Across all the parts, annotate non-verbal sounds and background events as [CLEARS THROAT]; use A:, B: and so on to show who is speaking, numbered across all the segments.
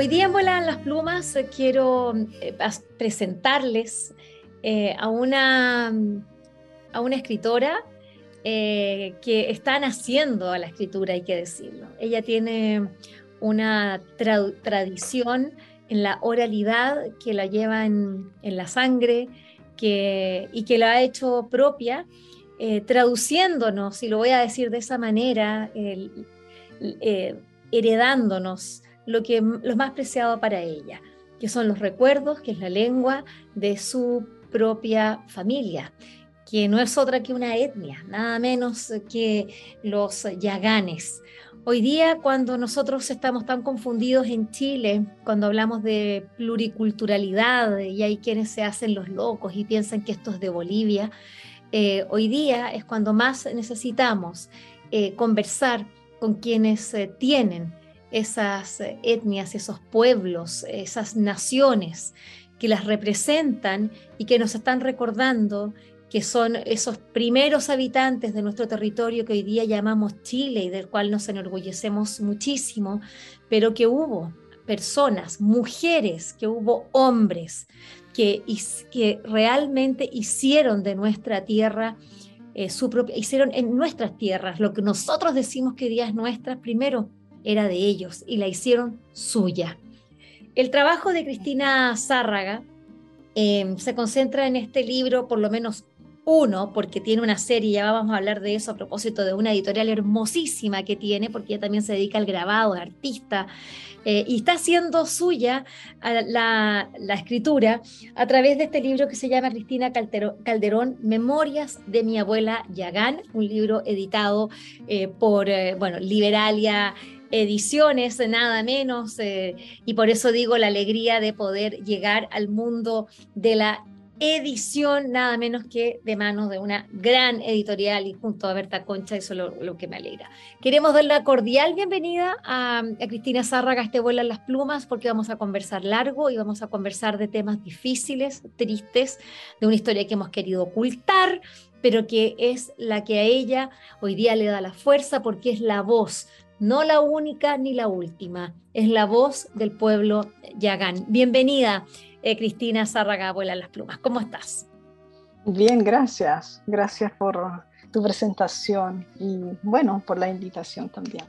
A: Hoy día en Vuelan las Plumas eh, quiero eh, presentarles eh, a, una, a una escritora que está naciendo a la escritura, hay que decirlo. Ella tiene una tradición en la oralidad que la lleva en, la sangre que, y que la ha hecho propia, traduciéndonos, y lo voy a decir de esa manera, heredándonos lo, que, lo más preciado para ella, que son los recuerdos, que es la lengua de su propia familia, que no es otra que una etnia, nada menos que los yaganes. Hoy día, cuando nosotros estamos tan confundidos en Chile, cuando hablamos de pluriculturalidad y hay quienes se hacen los locos y piensan que esto es de Bolivia, eh, hoy día es cuando más necesitamos eh, conversar con quienes eh, tienen esas eh, etnias, esos pueblos, esas naciones que las representan y que nos están recordando que son esos primeros habitantes de nuestro territorio que hoy día llamamos Chile y del cual nos enorgullecemos muchísimo, pero que hubo personas, mujeres, que hubo hombres que, que realmente hicieron de nuestra tierra eh, su propia, hicieron en nuestras tierras lo que nosotros decimos que hoy día es nuestra, primero era de ellos y la hicieron suya. El trabajo de Cristina Zárraga em, se concentra en este libro, por lo menos uno, porque tiene una serie, ya vamos a hablar de eso a propósito de una editorial hermosísima que tiene, porque ella también se dedica al grabado, es artista, eh, y está haciendo suya la, escritura a través de este libro que se llama Cristina Calderón, Memorias de mi abuela Yagán, un libro editado eh, por, eh, bueno, Liberalia ediciones, nada menos, eh, y por eso digo la alegría de poder llegar al mundo de la edición, nada menos que de manos de una gran editorial y junto a Berta Concha, eso es lo, que me alegra. Queremos dar la cordial bienvenida a, Cristina Zárraga, este vuelo en las plumas, porque vamos a conversar largo y vamos a conversar de temas difíciles, tristes, de una historia que hemos querido ocultar, pero que es la que a ella hoy día le da la fuerza porque es la voz no la única ni la última, es la voz del pueblo Yagán. Bienvenida, eh, Cristina Zárraga, abuela las plumas. ¿Cómo estás?
B: Bien, gracias. Gracias por tu presentación y bueno, por la invitación también.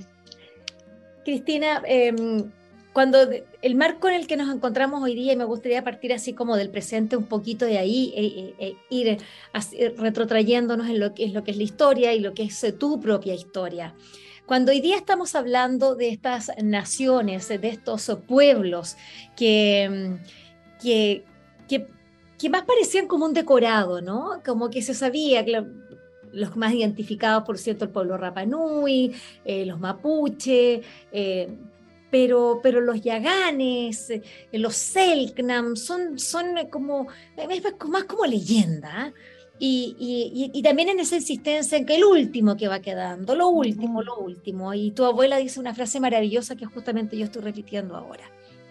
A: Cristina, em, cuando el marco en el que nos encontramos hoy día, y me gustaría partir así como del presente un poquito de ahí, e, e, e ir retrotrayéndonos en lo que es lo que es la historia y lo que es tu propia historia. Cuando hoy día estamos hablando de estas naciones, de estos pueblos que, que, que, más parecían como un decorado, ¿no? Como que se sabía que los más identificados, por cierto, el pueblo Rapanui, eh, los mapuche, eh, pero, pero los yaganes, eh, los selknam, son, son como, más como leyenda. Y, también en esa insistencia en que el último que va quedando, lo último, lo último. Y tu abuela dice una frase maravillosa que justamente yo estoy repitiendo ahora.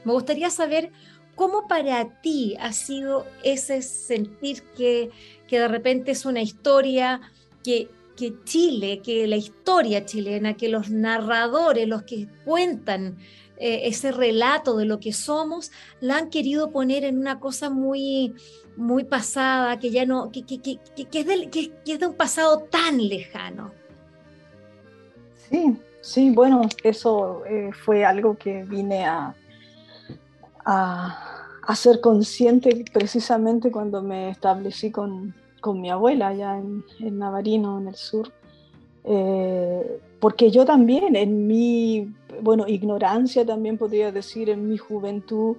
A: Me gustaría saber cómo para ti ha sido ese sentir que, que de repente es una historia que, que Chile, que la historia chilena, que los narradores, los que cuentan eh, ese relato de lo que somos, la han querido poner en una cosa muy muy pasada, que ya no, que, que, que, que es, que, es de un pasado tan lejano.
B: Sí, sí, bueno, eso eh, fue algo que vine a, a, a, ser consciente precisamente cuando me establecí con, con mi abuela allá en, en, Navarino, en el sur. Eh, porque yo también, en mi, bueno, ignorancia también podría decir, en mi juventud,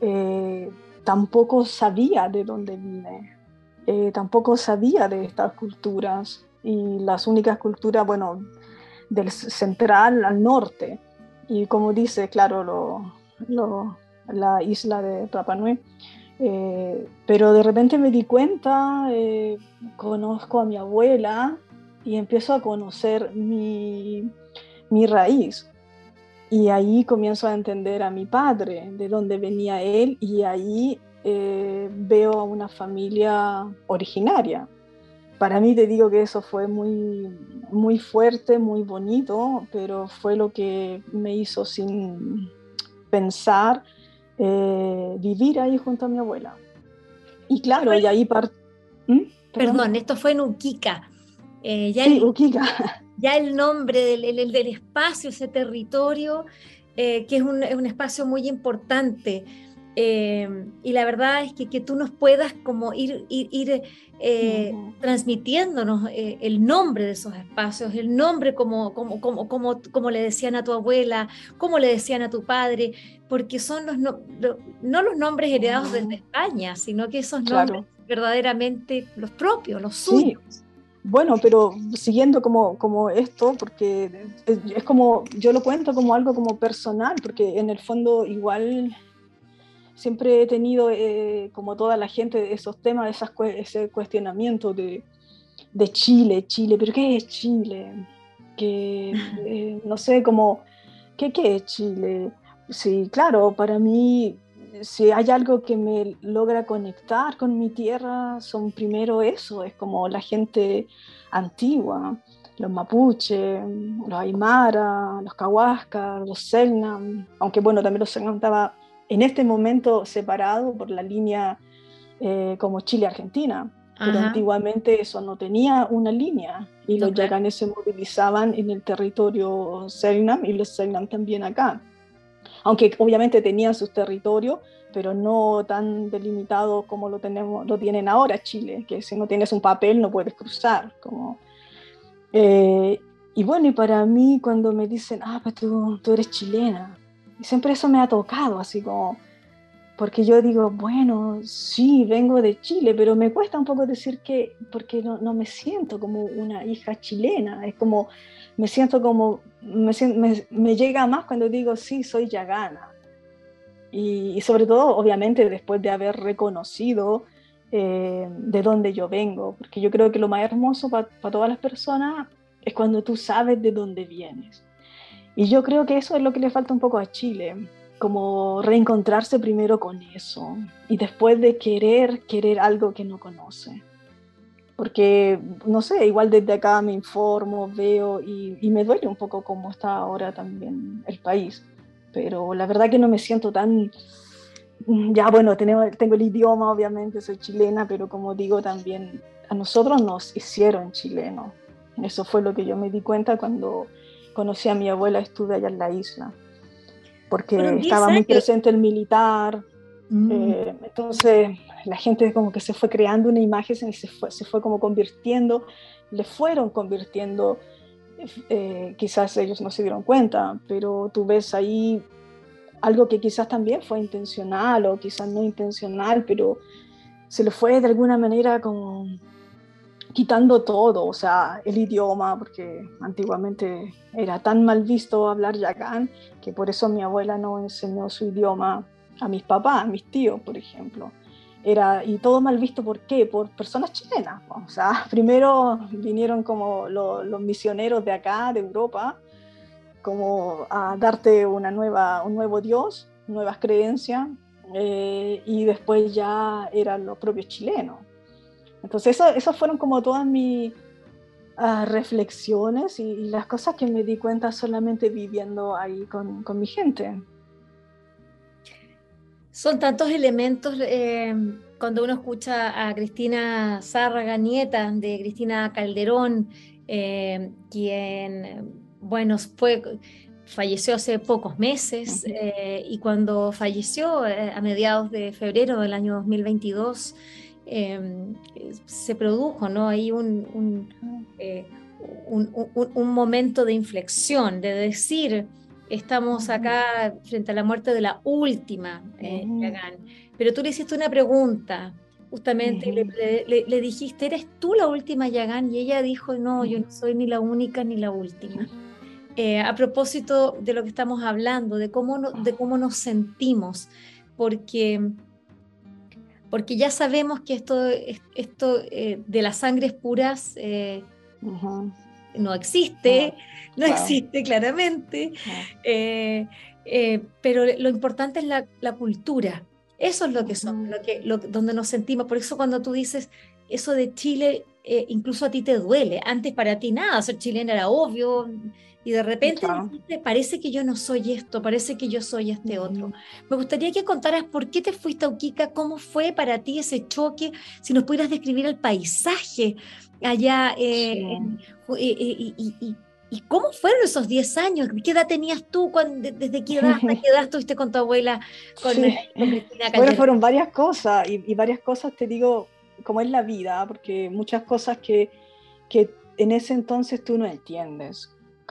B: eh, tampoco sabía de dónde vine, eh, tampoco sabía de estas culturas y las únicas culturas, bueno, del central al norte. Y como dice, claro, lo, la isla de Rapa Nui. Eh, pero de repente me di cuenta, eh, conozco a mi abuela y empiezo a conocer mi, mi raíz. Y ahí comienzo a entender a mi padre, de dónde venía él, y ahí eh, veo a una familia originaria. Para mí te digo que eso fue muy, muy fuerte, muy bonito, pero fue lo que me hizo sin pensar eh, vivir ahí junto a mi abuela. Y claro, y ahí part...
A: ¿Mm? Perdón. esto fue en Uquica.
B: Eh, ya sí, Uquica.
A: Ya el nombre del, del, espacio, ese territorio, que es un, es un, espacio muy importante. Em, y la verdad es que, que, tú nos puedas como ir, ir, eh, transmitiéndonos eh, el nombre de esos espacios, el nombre como, como, como, como, como le decían a tu abuela, como le decían a tu padre, porque son los no, los nombres heredados desde España, sino que esos nombres verdaderamente los propios, los suyos.
B: Bueno, pero siguiendo como, como esto, porque es como, yo lo cuento como algo como personal, porque en el fondo igual siempre he tenido, eh, como toda la gente, esos temas, esas, ese cuestionamiento de, de, Chile, Chile, pero ¿qué es Chile? Que, [LAUGHS] eh, no sé, como, ¿qué, ¿qué es Chile? Sí, claro, para mí, si hay algo que me logra conectar con mi tierra, son primero eso, es como la gente antigua, los mapuche, los aymara, los cahuascas, los selnam, aunque bueno, también los selnam estaba en este momento separado por la línea eh, como Chile-Argentina, pero antiguamente eso no tenía una línea y los yaganes se movilizaban en el territorio Selnam y los Selnam también acá. Aunque obviamente tenían sus territorios, pero no tan delimitados como lo, tenemos, lo tienen ahora Chile, que si no tienes un papel no puedes cruzar. Como, eh, y bueno, y para mí cuando me dicen, ah, pues tú, tú eres chilena, y siempre eso me ha tocado, así como, porque yo digo, bueno, sí, vengo de Chile, pero me cuesta un poco decir que, porque no, no me siento como una hija chilena, es como, me siento como, me, me, llega más cuando digo, sí, soy yagana. Y, sobre todo, obviamente, después de haber reconocido eh, de dónde yo vengo, porque yo creo que lo más hermoso para todas las personas es cuando tú sabes de dónde vienes. Y yo creo que eso es lo que le falta un poco a Chile, como reencontrarse primero con eso y después de querer, querer algo que no conoce. Porque, no sé, igual desde acá me informo, veo y, me duele un poco cómo está ahora también el país. Pero la verdad que no me siento tan... Ya bueno, tengo, tengo el idioma, obviamente, soy chilena, pero como digo también, a nosotros nos hicieron chilenos. Eso fue lo que yo me di cuenta cuando conocí a mi abuela, estuve allá en la isla, porque estaba muy presente el militar. Mm. Eh, entonces la gente como que se fue creando una imagen, se fue, se fue como convirtiendo, le fueron convirtiendo, eh, quizás ellos no se dieron cuenta, pero tú ves ahí algo que quizás también fue intencional o quizás no intencional, pero se le fue de alguna manera como quitando todo, o sea, el idioma, porque antiguamente era tan mal visto hablar yagán que por eso mi abuela no enseñó su idioma a mis papás, a mis tíos, por ejemplo. Era, y todo mal visto, ¿por qué? Por personas chilenas. O sea, [LAUGHS] primero vinieron como los misioneros de acá, de Europa, como a darte una nueva, un nuevo Dios, nuevas creencias, eh, y después ya eran los propios chilenos. Entonces, eso, fueron como todas mis ah, reflexiones y, las cosas que me di cuenta solamente viviendo ahí con, mi gente.
A: Son tantos elementos. Eh, cuando uno escucha a Cristina Zárraga, nieta de Cristina Calderón, eh, quien, bueno, fue, falleció hace pocos meses eh, y cuando falleció a mediados de febrero del año 2022, Em, se produjo ¿no? ahí eh, un, un, momento de inflexión, de decir, estamos acá frente a la muerte de la última eh, Pero tú le hiciste una pregunta, justamente, le, dijiste, ¿eres tú la última Yagán? Y ella dijo, no, yo no soy ni la única ni la última. eh, a propósito de lo que estamos hablando, de cómo, de cómo nos sentimos, porque, porque ya sabemos que esto, esto eh, de las sangres puras eh, no existe, no, existe claramente, pero lo importante es la, la, cultura. Eso es lo que son, lo que, donde nos sentimos. Por eso cuando tú dices eso de Chile, incluso a ti te duele. Antes para ti nada, ser chilena era obvio, y de repente parece que yo no soy esto, parece que yo soy este otro. Me gustaría que contaras por qué te fuiste a Uquica, cómo fue para ti ese choque, si nos pudieras describir el paisaje allá eh, y, cómo fueron esos 10 años, qué edad tenías tú, cuando, desde qué edad hasta [LAUGHS] qué edad estuviste con tu abuela, con,
B: Bueno, fueron varias cosas y, varias cosas, te digo, como es la vida, porque muchas cosas que, que en ese entonces tú no entiendes.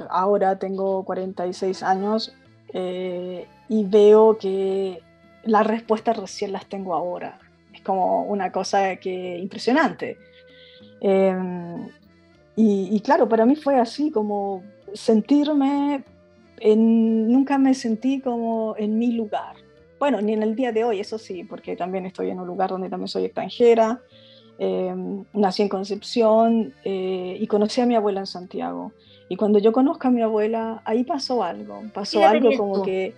B: Ahora tengo 46 años eh, y veo que las respuestas recién las tengo ahora. Es como una cosa que impresionante. Em, y, claro, para mí fue así, como sentirme, en, nunca me sentí como en mi lugar. Bueno, ni en el día de hoy, eso sí, porque también estoy en un lugar donde también soy extranjera. Em, nací en Concepción eh, y conocí a mi abuela en Santiago. Y cuando yo conozco a mi abuela, ahí pasó algo, pasó algo como que,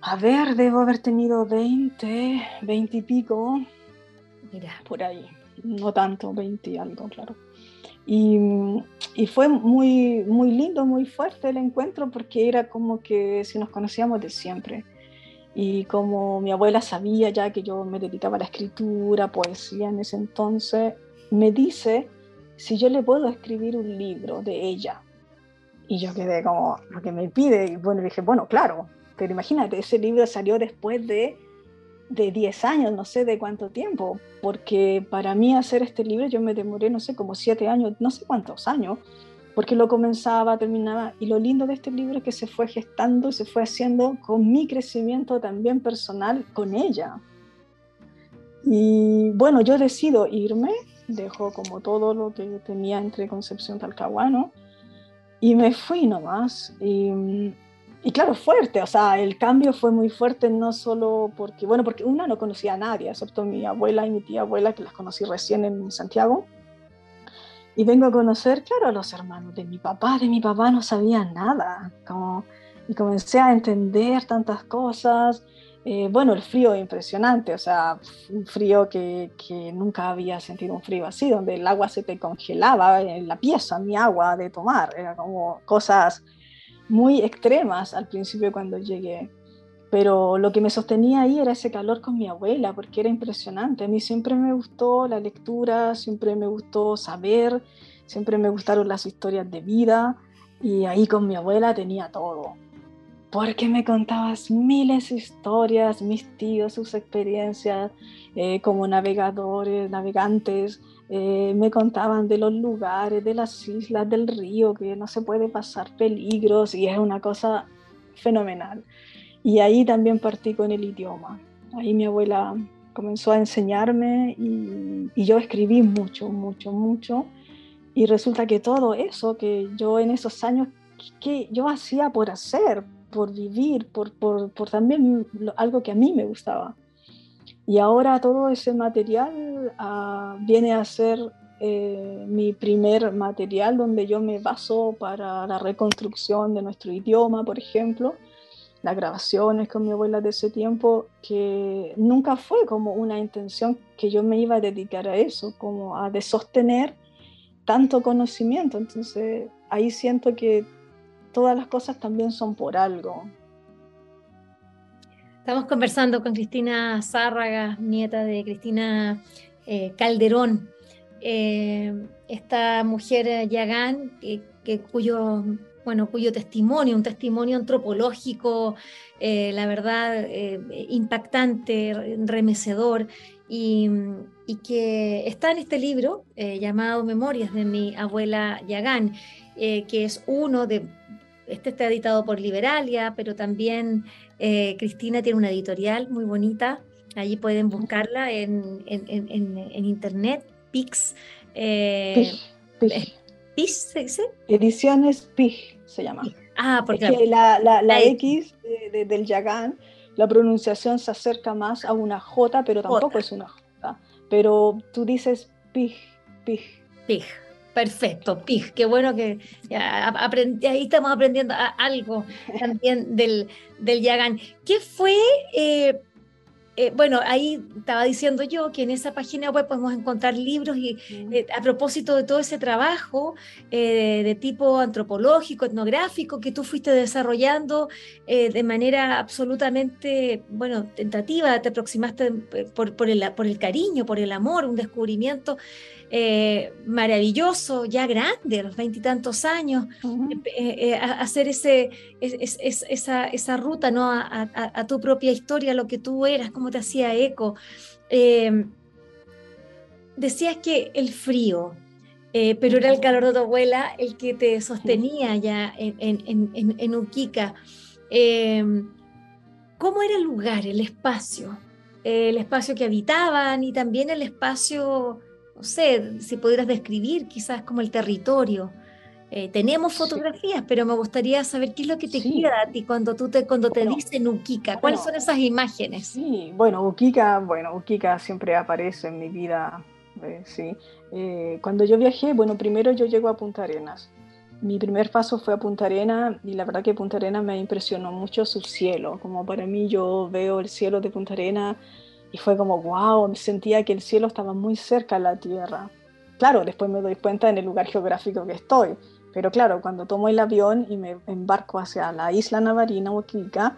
B: a ver, debo haber tenido 20, 20 y pico, Mira. por ahí, no tanto, 20 y algo, claro. Y, y, fue muy, muy lindo, muy fuerte el encuentro porque era como que si nos conocíamos de siempre. Y como mi abuela sabía ya que yo me dedicaba a la escritura, poesía en ese entonces, me dice si yo le puedo escribir un libro de ella. Y yo quedé como, lo que me pide, y bueno, dije, bueno, claro, pero imagínate, ese libro salió después de, de 10 años, no sé de cuánto tiempo, porque para mí hacer este libro yo me demoré, no sé, como 7 años, no sé cuántos años, porque lo comenzaba, terminaba, y lo lindo de este libro es que se fue gestando, se fue haciendo con mi crecimiento también personal con ella. Y bueno, yo decido irme dejó como todo lo que tenía entre Concepción Talcahuano y me fui nomás. Y, y claro, fuerte, o sea, el cambio fue muy fuerte, no solo porque, bueno, porque una no conocía a nadie, excepto mi abuela y mi tía abuela, que las conocí recién en Santiago. Y vengo a conocer, claro, a los hermanos de mi papá, de mi papá no sabía nada, como, y comencé a entender tantas cosas, eh, bueno, el frío impresionante, o sea, un frío que, que, nunca había sentido un frío así, donde el agua se te congelaba en la pieza, mi agua de tomar, era como cosas muy extremas al principio cuando llegué. Pero lo que me sostenía ahí era ese calor con mi abuela, porque era impresionante. A mí siempre me gustó la lectura, siempre me gustó saber, siempre me gustaron las historias de vida, y ahí con mi abuela tenía todo porque me contabas miles de historias, mis tíos, sus experiencias eh, como navegadores, navegantes, eh, me contaban de los lugares, de las islas, del río, que no se puede pasar peligros y es una cosa fenomenal. Y ahí también partí con el idioma. Ahí mi abuela comenzó a enseñarme y, y yo escribí mucho, mucho, mucho. Y resulta que todo eso que yo en esos años, que yo hacía por hacer, por vivir, por, por, por, también algo que a mí me gustaba. Y ahora todo ese material ah, viene a ser eh, mi primer material donde yo me baso para la reconstrucción de nuestro idioma, por ejemplo, las grabaciones con mi abuela de ese tiempo, que nunca fue como una intención que yo me iba a dedicar a eso, como a de sostener tanto conocimiento. Entonces ahí siento que todas las cosas también son por algo.
A: Estamos conversando con Cristina Zárraga, nieta de Cristina eh, Calderón, eh, esta mujer yagán que, cuyo, bueno, cuyo testimonio, un testimonio antropológico, eh, la verdad, impactante, remecedor, y, y, que está en este libro llamado Memorias de mi abuela Yagán, que es uno de este está editado por Liberalia, pero también eh, Cristina tiene una editorial muy bonita. Allí pueden buscarla en, internet, Pix.
B: Eh, Pix, ¿se dice? Ediciones Pix se llama. Ah, porque la, la, X del Yagán, la pronunciación se acerca más a una J, pero tampoco es una J. Pero tú dices pig, pig.
A: Pig. Perfecto, pig, qué bueno que ahí estamos aprendiendo algo también [LAUGHS] del, del Yagán. ¿Qué fue eh, eh, bueno, ahí estaba diciendo yo que en esa página web podemos encontrar libros y eh, a propósito de todo ese trabajo eh, de tipo antropológico, etnográfico que tú fuiste desarrollando de manera absolutamente, bueno, tentativa, te aproximaste por, por, el, por el cariño, por el amor, un descubrimiento eh, maravilloso, ya grande, a los veintitantos años, eh, eh, hacer ese, esa, esa, ruta ¿no? A, tu propia historia, lo que tú eras, cómo te hacía eco. Em, decías que el frío, pero era el calor de tu abuela el que te sostenía ya en, en, en Uquica. Em, ¿Cómo era el lugar, el espacio? el espacio que habitaban y también el espacio no sé, si pudieras describir quizás como el territorio. Eh, tenemos fotografías, pero me gustaría saber qué es lo que te queda a ti cuando tú te, cuando te dicen Uquica. ¿Cuáles son esas imágenes?
B: Sí, bueno, Uquica, bueno, Uquica siempre aparece en mi vida, eh, sí. Eh, cuando yo viajé, bueno, primero yo llego a Punta Arenas. Mi primer paso fue a Punta Arenas y la verdad que Punta Arenas me impresionó mucho su cielo. Como para mí yo veo el cielo de Punta Arenas y fue como, wow, sentía que el cielo estaba muy cerca a la tierra. Claro, después me doy cuenta en el lugar geográfico que estoy. Pero claro, cuando tomo el avión y me embarco hacia la isla Navarina, Oquica,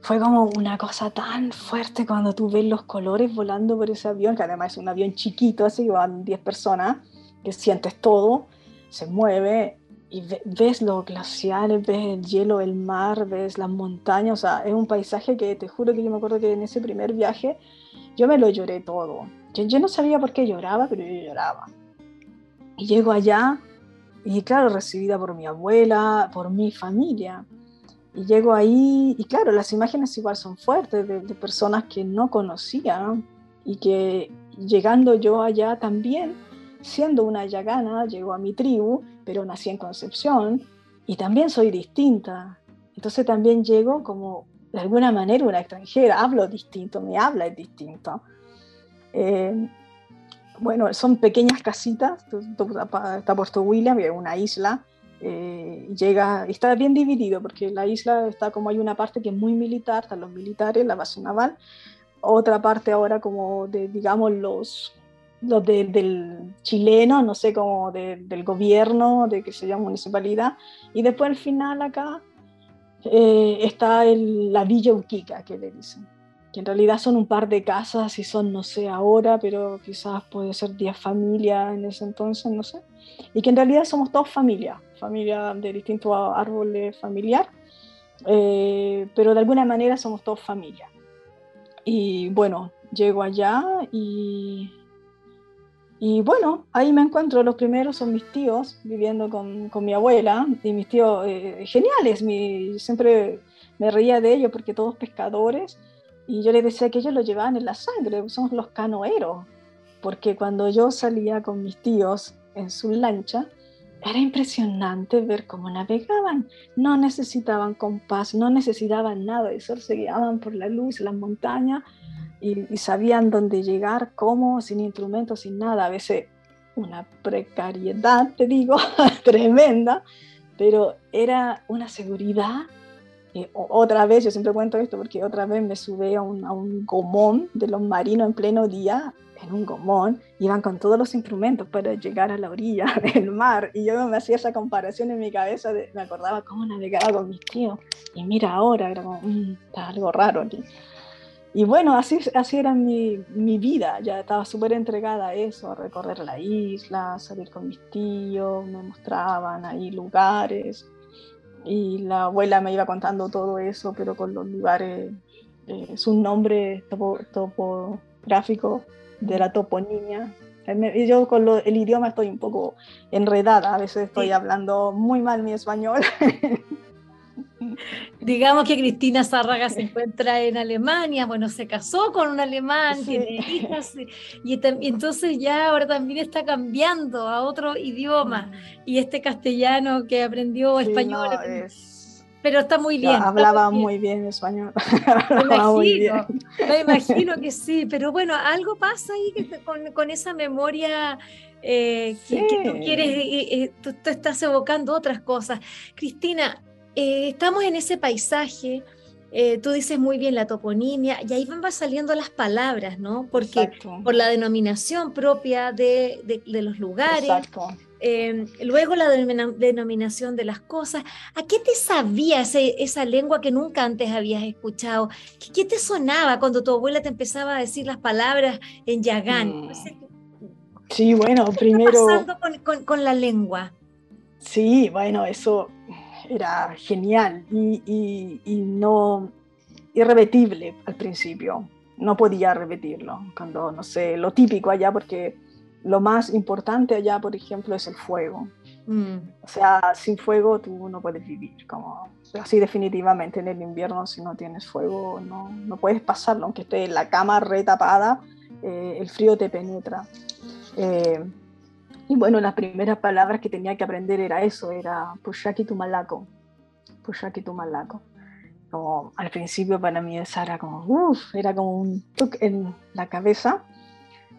B: fue como una cosa tan fuerte cuando tú ves los colores volando por ese avión, que además es un avión chiquito, así van 10 personas, que sientes todo, se mueve y ves los glaciares, ves el hielo, el mar, ves las montañas, o sea, es un paisaje que te juro que yo me acuerdo que en ese primer viaje yo me lo lloré todo. Yo, no sabía por qué lloraba, pero yo lloraba. Y llego allá y claro, recibida por mi abuela, por mi familia. Y llego ahí y claro, las imágenes igual son fuertes de, de personas que no conocía y que llegando yo allá también siendo una yagana, llego a mi tribu, pero nací en Concepción y también soy distinta. Entonces también llego como de alguna manera una extranjera, hablo distinto, me habla es distinto. Eh, bueno, son pequeñas casitas, está Puerto William, que es una isla, eh, llega, está bien dividido porque la isla está como hay una parte que es muy militar, están los militares, la base naval, otra parte ahora como de, digamos, los los del chileno, no sé, como del gobierno, de que se llama municipalidad, y después al final acá eh, está la Villa Uquica, que le dicen, que en realidad son un par de casas y son, no sé, ahora, pero quizás puede ser 10 familias en ese entonces, no sé, y que en realidad somos todos familia, familia de distintos árboles familiar, eh, pero de alguna manera somos todos familia. Y bueno, llego allá y y bueno, ahí me encuentro, los primeros son mis tíos viviendo con, con mi abuela y mis tíos eh, geniales, mi, siempre me reía de ellos porque todos pescadores y yo les decía que ellos lo llevaban en la sangre, somos los canoeros, porque cuando yo salía con mis tíos en su lancha, era impresionante ver cómo navegaban. No necesitaban compás, no necesitaban nada de eso, se guiaban por la luz, las montañas y, sabían dónde llegar, cómo, sin instrumentos, sin nada. A veces una precariedad, te digo, [LAUGHS] tremenda, pero era una seguridad. otra vez, yo siempre cuento esto porque otra vez me subí a un, a un gomón de los marinos en pleno día, en un gomón, iban con todos los instrumentos para llegar a la orilla [LAUGHS] del mar. Y yo me hacía esa comparación en mi cabeza, me acordaba cómo navegaba con mis tíos. Y mira ahora, era como, mm, está algo raro aquí. Y bueno, así, así era mi, mi vida, ya estaba súper entregada a eso, a recorrer la isla, salir con mis tíos, me mostraban ahí lugares y la abuela me iba contando todo eso, pero con los lugares, eh, sus nombres topo, topográficos de la toponimia. Yo con el idioma estoy un poco enredada, a veces estoy hablando muy mal mi español. [LAUGHS]
A: digamos que Cristina Zárraga se encuentra en Alemania, bueno, se casó con un alemán, tiene hijas, y, entonces ya ahora también está cambiando a otro idioma, mm. y este castellano que aprendió español. Pero está muy bien.
B: hablaba muy bien, español. [LAUGHS]
A: Me imagino, me imagino que sí, pero bueno, algo pasa ahí con, con esa memoria eh, que, tú quieres, eh, tú, estás evocando otras cosas. Cristina, estamos en ese paisaje, tú dices muy bien la toponimia, y ahí van saliendo las palabras, ¿no? Porque por la denominación propia de, de, los lugares. luego la denominación de las cosas. ¿A qué te sabía esa lengua que nunca antes habías escuchado? ¿Qué, te sonaba cuando tu abuela te empezaba a decir las palabras en Yagán? Mm.
B: Sí, bueno, primero...
A: ¿Qué está pasando con, la lengua?
B: Sí, bueno, eso era genial y, no irrepetible al principio. No podía repetirlo cuando, no sé, lo típico allá, porque lo más importante allá, por ejemplo, es el fuego. Mm. O sea, sin fuego tú no puedes vivir, como así definitivamente en el invierno si no tienes fuego no, no puedes pasarlo, aunque esté en la cama retapada, eh, el frío te penetra. Eh, y bueno, las primeras palabras que tenía que aprender era eso, era Pushaki Tumalaco. Pushaki Tumalaco. Como al principio para mí esa era como, era como un tuk en la cabeza.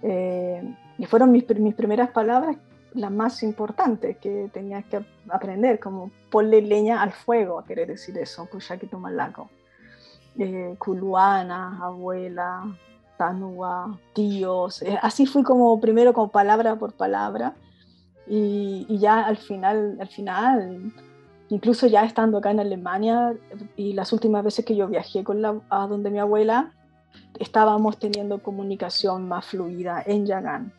B: Eh, y fueron mis, mis primeras palabras las más importantes que tenía que aprender, como ponle leña al fuego, quiere decir eso, Pushaki Tumalaco. Eh, culuana, abuela, Tanua, tíos, eh, así fui como primero como palabra por palabra y, ya al final, al final, incluso ya estando acá en Alemania y las últimas veces que yo viajé con a donde mi abuela, estábamos teniendo comunicación más fluida en Yagán.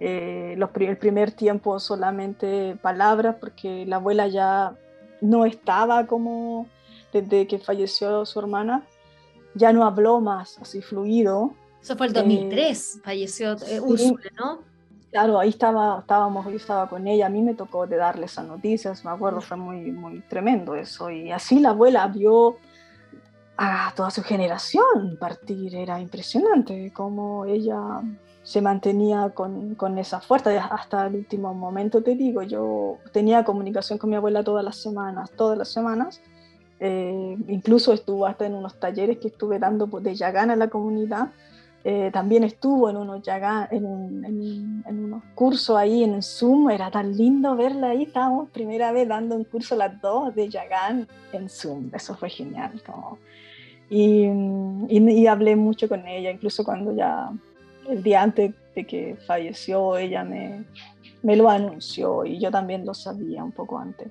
B: Eh, el primer tiempo solamente palabras porque la abuela ya no estaba como desde que falleció su hermana, ya no habló más así fluido
A: eso fue el 2003, eh, falleció eh, Úrsula, ¿no?
B: Claro, ahí estaba, estábamos, yo estaba con ella, a mí me tocó de darle esas noticias, me acuerdo, fue muy, muy tremendo eso. Y así la abuela vio a toda su generación partir, era impresionante cómo ella se mantenía con, con, esa fuerza hasta el último momento, te digo, yo tenía comunicación con mi abuela todas las semanas, todas las semanas, eh, incluso estuvo hasta en unos talleres que estuve dando de Yagana a la comunidad, eh, también estuvo en unos, en, en, unos cursos ahí en Zoom, era tan lindo verla ahí, estábamos primera vez dando un curso las dos de Yagán en Zoom, eso fue genial. y, y, hablé mucho con ella, incluso cuando ya el día antes de que falleció, ella me, me lo anunció y yo también lo sabía un poco antes.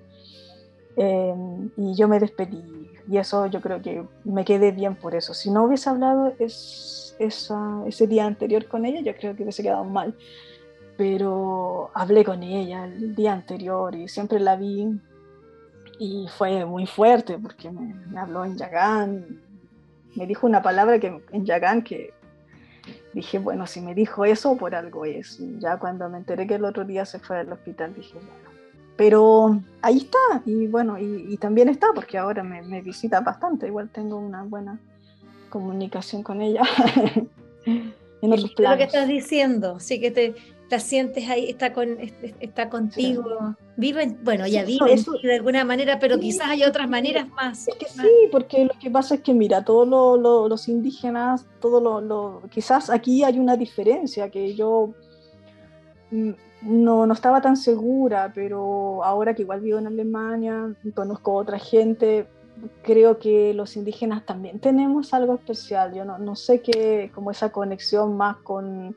B: Eh, y yo me despedí y eso yo creo que me quedé bien por eso. Si no hubiese hablado es ese día anterior con ella, yo creo que hubiese quedado mal. Pero hablé con ella el día anterior y siempre la vi y fue muy fuerte porque me, habló en Yagán, me dijo una palabra que, en Yagán que dije, bueno, si me dijo eso, por algo es. ya cuando me enteré que el otro día se fue al hospital, dije, bueno. Pero ahí está, y bueno, y, también está, porque ahora me, me, visita bastante, igual tengo una buena comunicación con ella. [LAUGHS]
A: en Lo que estás diciendo, sí que te la sientes ahí, está, con, está contigo, vive, bueno, ya vive de alguna manera, pero quizás hay otras maneras más.
B: Es que sí, porque lo que pasa es que, mira, todos los indígenas, todo lo, quizás aquí hay una diferencia que yo mm, no, no estaba tan segura, pero ahora que igual vivo en Alemania, conozco otra gente, creo que los indígenas también tenemos algo especial. Yo no, no sé qué, como esa conexión más con,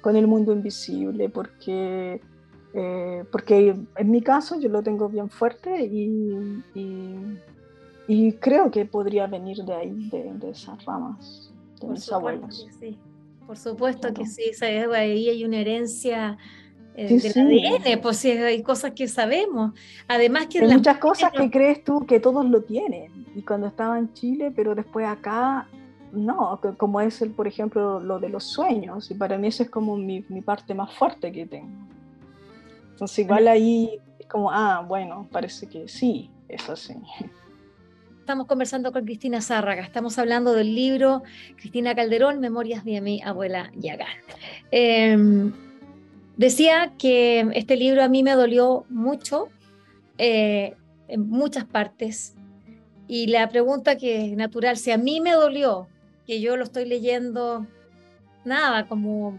B: con el mundo invisible, porque, eh, porque en mi caso yo lo tengo bien fuerte y, y, creo que podría venir de ahí, de, de esas ramas, de mis abuelos.
A: Sí. Por supuesto que sí, ahí hay una herencia eh, del ADN, pues sí, hay cosas que sabemos. Además que...
B: Hay muchas cosas que crees tú que todos lo tienen. Y cuando estaba en Chile, pero después acá, no, como es, el, por ejemplo, lo de los sueños. Y para mí eso es como mi, mi parte más fuerte que tengo. Entonces igual ahí es como, ah, bueno, parece que sí, es así.
A: Estamos conversando con Cristina Zárraga. Estamos hablando del libro Cristina Calderón, Memorias de mi abuela Yaga. Em, decía que este libro a mí me dolió mucho, eh, en muchas partes. Y la pregunta que es natural, si a mí me dolió, que yo lo estoy leyendo, nada, como,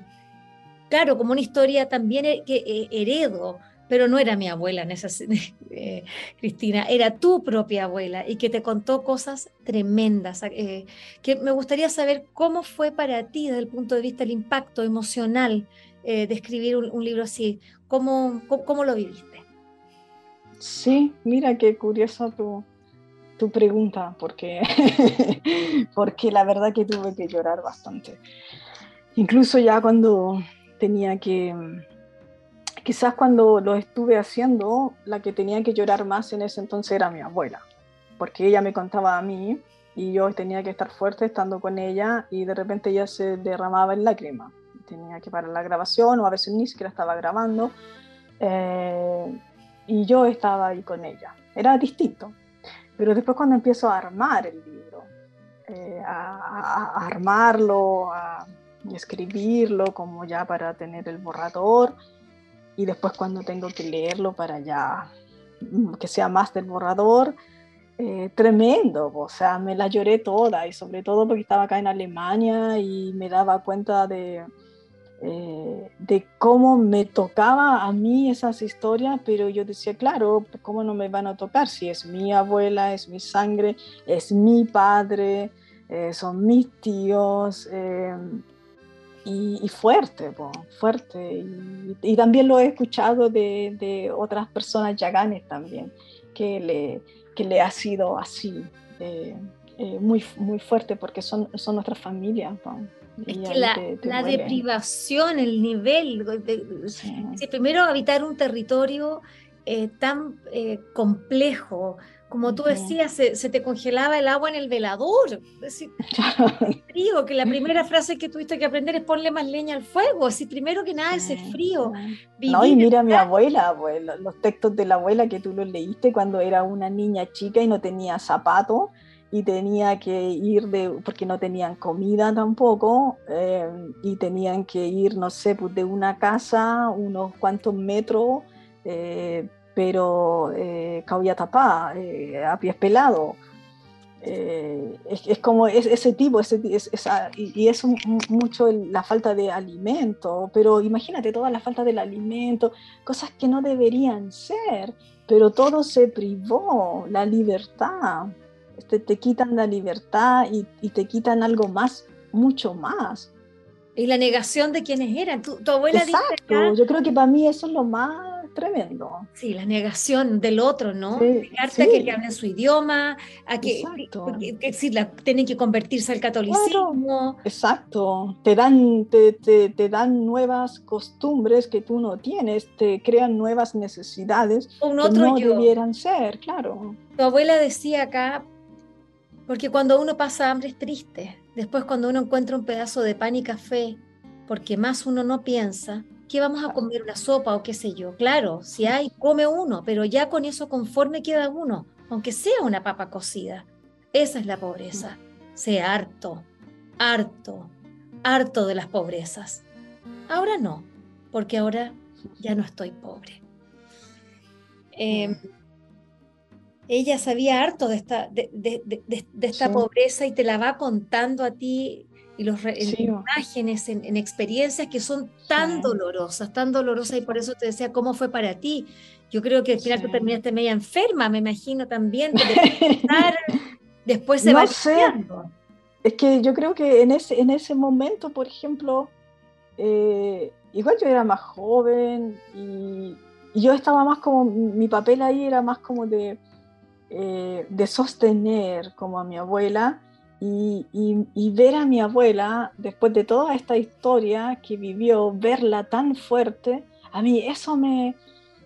A: claro, como una historia también que heredo pero no era mi abuela, [LAUGHS] eh, Cristina, era tu propia abuela y que te contó cosas tremendas. Eh, que me gustaría saber cómo fue para ti desde el punto de vista del impacto emocional eh, de escribir un, libro así, ¿Cómo, cómo, lo viviste.
B: Sí, mira qué curiosa tu, tu pregunta, porque, [LAUGHS] porque la verdad que tuve que llorar bastante. Incluso ya cuando tenía que quizás cuando lo estuve haciendo, la que tenía que llorar más en ese entonces era mi abuela, porque ella me contaba a mí y yo tenía que estar fuerte estando con ella y de repente ella se derramaba en lágrimas. Tenía que parar la grabación o a veces ni siquiera estaba grabando eh, y yo estaba ahí con ella. Era distinto. Pero después cuando empiezo a armar el libro, eh, a, a, armarlo, a escribirlo como ya para tener el borrador, y después cuando tengo que leerlo para ya mm, que sea más del borrador, eh, tremendo, o sea, me la lloré toda y sobre todo porque estaba acá en Alemania y me daba cuenta de, eh, de cómo me tocaba a mí esas historias, pero yo decía, claro, ¿cómo no me van a tocar si es mi abuela, es mi sangre, es mi padre, eh, son mis tíos? y, fuerte, fuerte. Y, también lo he escuchado de, otras personas yaganes también, que le, que le ha sido así, eh, eh, muy, muy fuerte, porque son, son nuestras familias.
A: Es que la, la deprivación, el nivel, de, primero habitar un territorio eh, tan complejo, como tú decías, se, te congelaba el agua en el velador. Es [LAUGHS] frío, que la primera frase que tuviste que aprender es ponle más leña al fuego. Así, primero que nada, ese frío.
B: no, y mira a mi abuela, los textos de la abuela que tú los leíste cuando era una niña chica y no tenía zapato y tenía que ir de, porque no tenían comida tampoco, eh, y tenían que ir, no sé, pues de una casa unos cuantos metros. Eh, pero eh, tapá, eh, a pies pelados. Eh, es, como ese tipo, ese, y, es mucho la falta de alimento, pero imagínate toda la falta del alimento, cosas que no deberían ser, pero todo se privó, la libertad, este, te quitan la libertad y, y, te quitan algo más, mucho más.
A: Y la negación de quienes eran, tu, abuela
B: Exacto, yo creo que para mí eso es lo más tremendo.
A: Sí, la negación del otro, ¿no? Negarte a que hablen su idioma, a que, que, la, tienen que convertirse al catolicismo.
B: exacto, te dan, te, te, dan nuevas costumbres que tú no tienes, te crean nuevas necesidades Un otro que no debieran ser, claro.
A: Tu abuela decía acá, porque cuando uno pasa hambre es triste, después cuando uno encuentra un pedazo de pan y café, porque más uno no piensa, ¿qué vamos a comer? ¿Una sopa o qué sé yo? Claro, si hay, come uno, pero ya con eso conforme queda uno, aunque sea una papa cocida. Esa es la pobreza. Sé harto, harto, harto de las pobrezas. Ahora no, porque ahora ya no estoy pobre. Ella sabía harto de esta, de, esta pobreza y te la va contando a ti y los en imágenes, en, experiencias que son tan dolorosas, tan dolorosas, y por eso te decía cómo fue para ti. Yo creo que al final tú terminaste media enferma, me imagino también, [LAUGHS] después se va
B: sé. Es que yo creo que en ese, en ese momento, por ejemplo, eh, igual yo era más joven y, yo estaba más como, mi papel ahí era más como de, eh, de sostener como a mi abuela y, ver a mi abuela, después de toda esta historia que vivió, verla tan fuerte, a mí eso me,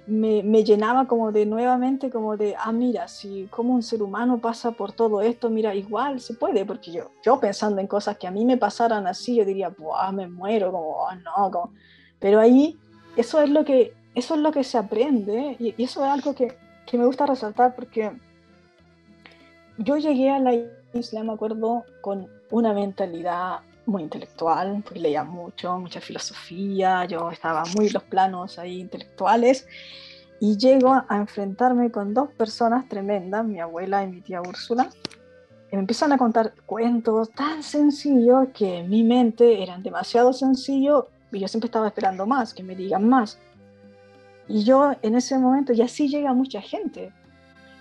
B: me, llenaba como de nuevamente, como de, ah, mira, si como un ser humano pasa por todo esto, mira, igual se puede, porque yo, yo pensando en cosas que a mí me pasaran así, yo diría, Buah, me muero, como, ah, no, como... pero ahí eso es lo que, eso es lo que se aprende y, y eso es algo que, que me gusta resaltar porque yo llegué a la isla, me acuerdo, con una mentalidad muy intelectual, porque leía mucho, mucha filosofía, yo estaba muy en los planos ahí intelectuales, y llego a enfrentarme con dos personas tremendas, mi abuela y mi tía Úrsula, y me empiezan a contar cuentos tan sencillos que en mi mente eran demasiado sencillos y yo siempre estaba esperando más, que me digan más. Y yo en ese momento, y así llega mucha gente,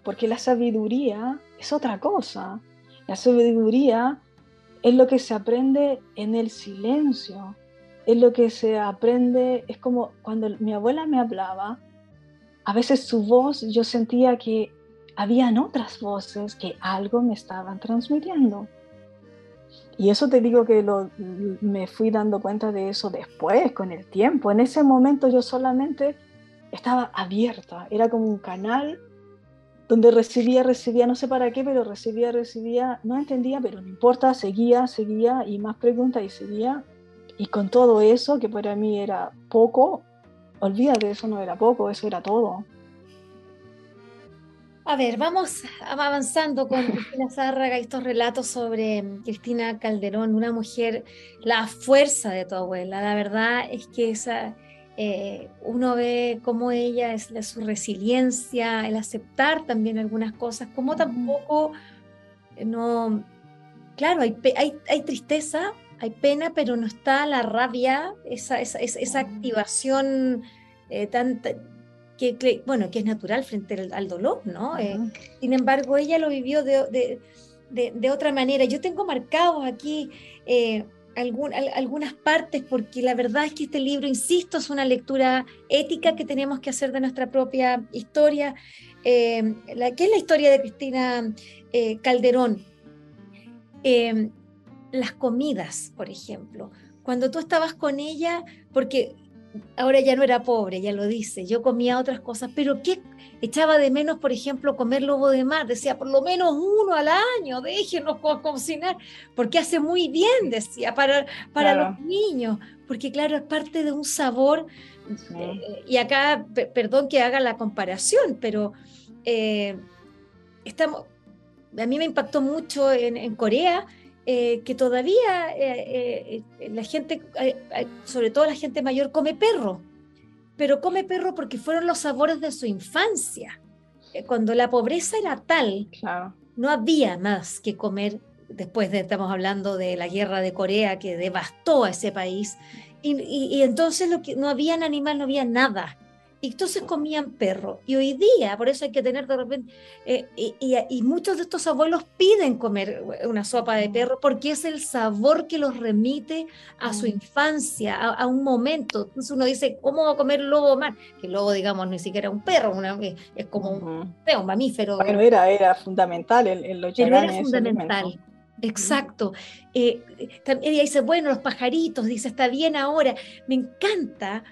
B: porque la sabiduría es otra cosa. La sabiduría es lo que se aprende en el silencio, es lo que se aprende, es como cuando mi abuela me hablaba, a veces su voz yo sentía que habían otras voces que algo me estaban transmitiendo. Y eso te digo que lo, me fui dando cuenta de eso después, con el tiempo. En ese momento yo solamente estaba abierta, era como un canal donde recibía, recibía, no sé para qué, pero recibía, recibía, no entendía, pero no importa, seguía, seguía y más preguntas y seguía. Y con todo eso, que para mí era poco, olvídate, eso no era poco, eso era todo.
A: A ver, vamos avanzando con Cristina Zárraga estos relatos sobre mm, Cristina Calderón, una mujer, la fuerza de tu abuela. La verdad es que esa, eh, uno ve cómo ella es su resiliencia, el aceptar también algunas cosas, como tampoco, eh, no, claro, hay, hay, tristeza, hay pena, pero no está la rabia, esa, esa, esa activación eh, tan que, bueno, que es natural frente al, dolor, ¿no? Eh, sin embargo, ella lo vivió de, de, de, otra manera. Yo tengo marcados aquí eh, algunas partes porque la verdad es que este libro, insisto, es una lectura ética que tenemos que hacer de nuestra propia historia. Eh, la, ¿Qué es la historia de Cristina Calderón? las comidas, por ejemplo. Cuando tú estabas con ella, porque ahora ya no era pobre, ya lo dice, yo comía otras cosas, pero ¿qué echaba de menos, por ejemplo, comer lobo de mar? Decía, por lo menos uno al año, déjenos cocinar, porque hace muy bien, decía, para, para los niños, porque claro, es parte de un sabor, eh, y acá, perdón que haga la comparación, pero eh, estamos, a mí me impactó mucho en, en Corea, eh, que todavía eh, eh, la gente, sobre todo la gente mayor, come perro, pero come perro porque fueron los sabores de su infancia. cuando la pobreza era tal, no había más que comer después de, estamos hablando de la guerra de Corea que devastó a ese país, y, y entonces lo que, no había animal, no había nada y entonces comían perro. Y hoy día, por eso hay que tener de repente, eh, y, muchos de estos abuelos piden comer una sopa de perro porque es el sabor que los remite a su mm. infancia, a, un momento. Entonces uno dice, ¿cómo va a comer lobo mar? Que el lobo, digamos, ni siquiera un perro, es como un, mamífero.
B: Bueno, era, era fundamental en, los
A: Pero era fundamental. Exacto. Eh, también ella dice, bueno, los pajaritos, dice, está bien ahora. Me encanta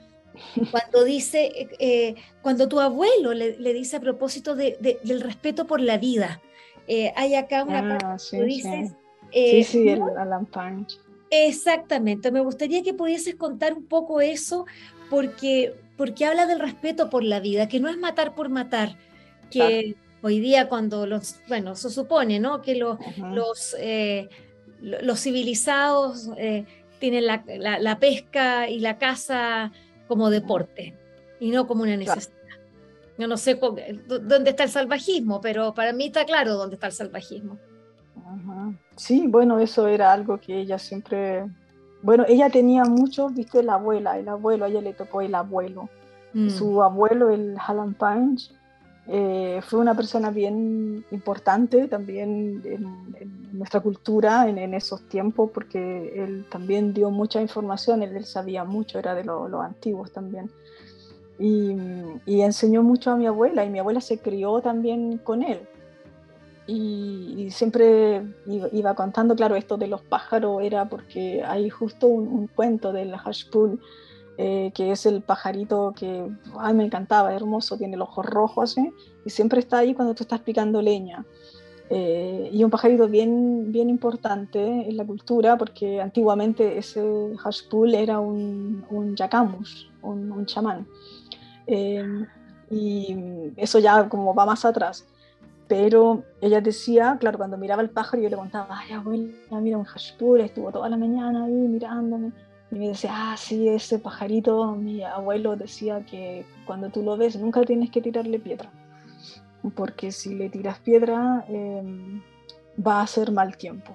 A: cuando dice, eh, eh, cuando tu abuelo le, dice a propósito del respeto por la vida, eh, hay acá una
B: ah, sí, dices, sí. sí, el Alan Punch.
A: Exactamente, me gustaría que pudieses contar un poco eso, porque, porque habla del respeto por la vida, que no es matar por matar, que hoy día cuando los, bueno, se supone, ¿no? Que los, los, los civilizados tienen la, la, pesca y la caza como deporte y no como una necesidad. Yo no sé dónde está el salvajismo, pero para mí está claro dónde está el salvajismo.
B: Sí, bueno, eso era algo que ella siempre, bueno, ella tenía mucho, viste, la abuela, el abuelo, a ella le tocó el abuelo. Mm. Su abuelo, el Hallam Punch, eh, fue una persona bien importante también en, nuestra cultura en, esos tiempos porque él también dio mucha información, él, sabía mucho, era de los antiguos también. Y, enseñó mucho a mi abuela y mi abuela se crió también con él. Y, siempre iba, contando, claro, esto de los pájaros era porque hay justo un, cuento del Hashpul eh, que es el pajarito que ay, me encantaba, hermoso, tiene los ojos rojos y siempre está ahí cuando tú estás picando leña. Eh, y un pajarito bien, bien importante en la cultura porque antiguamente ese hashpul era un, un yakamus, un, un chamán. Eh, y eso ya como va más atrás. pero ella decía, claro, cuando miraba el pájaro yo le contaba, ay abuela, mira un hashpur, estuvo toda la mañana ahí mirándome. Y me decía, ah, sí, ese pajarito, mi abuelo decía que cuando tú lo ves nunca tienes que tirarle piedra, porque si le tiras piedra em, va a ser mal tiempo.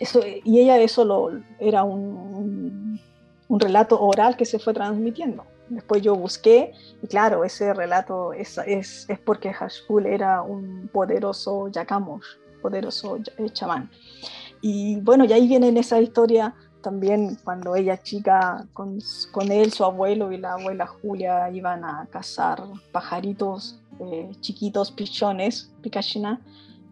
B: Eso, y ella eso lo, era un, un relato oral que se fue transmitiendo. Después yo busqué, y claro, ese relato es, es, es porque Hashpul era un poderoso Yakamosh, poderoso eh, chamán. Y bueno, y ahí viene en esa historia también cuando ella chica, con, con, él, su abuelo y la abuela Julia iban a cazar pajaritos eh, chiquitos, pichones, picachina,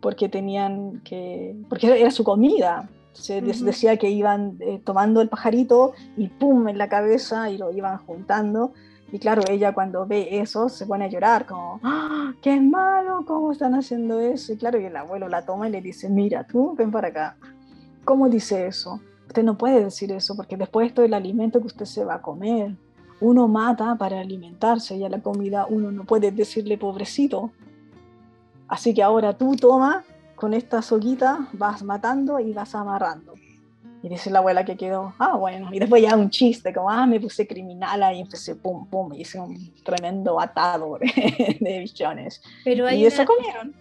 B: porque tenían que, porque era su comida, se decía que iban eh, tomando el pajarito y pum en la cabeza y lo iban juntando. Y claro, ella cuando ve eso se pone a llorar, como, ¡Ah, qué malo! ¿Cómo están haciendo eso? Y claro, y el abuelo la toma y le dice, mira, tú ven para acá. ¿Cómo dice eso? Usted no puede decir eso porque después esto es el alimento que usted se va a comer. Uno mata para alimentarse y a la comida uno no puede decirle pobrecito. Así que ahora tú toma con esta soguita vas matando y vas amarrando. Y dice la abuela que quedó, ah, bueno, y después ya un chiste, como, ah, me puse criminal y empecé pum, pum, y hice un tremendo atado de, [LAUGHS] de bichones.
A: Pero
B: y eso comieron.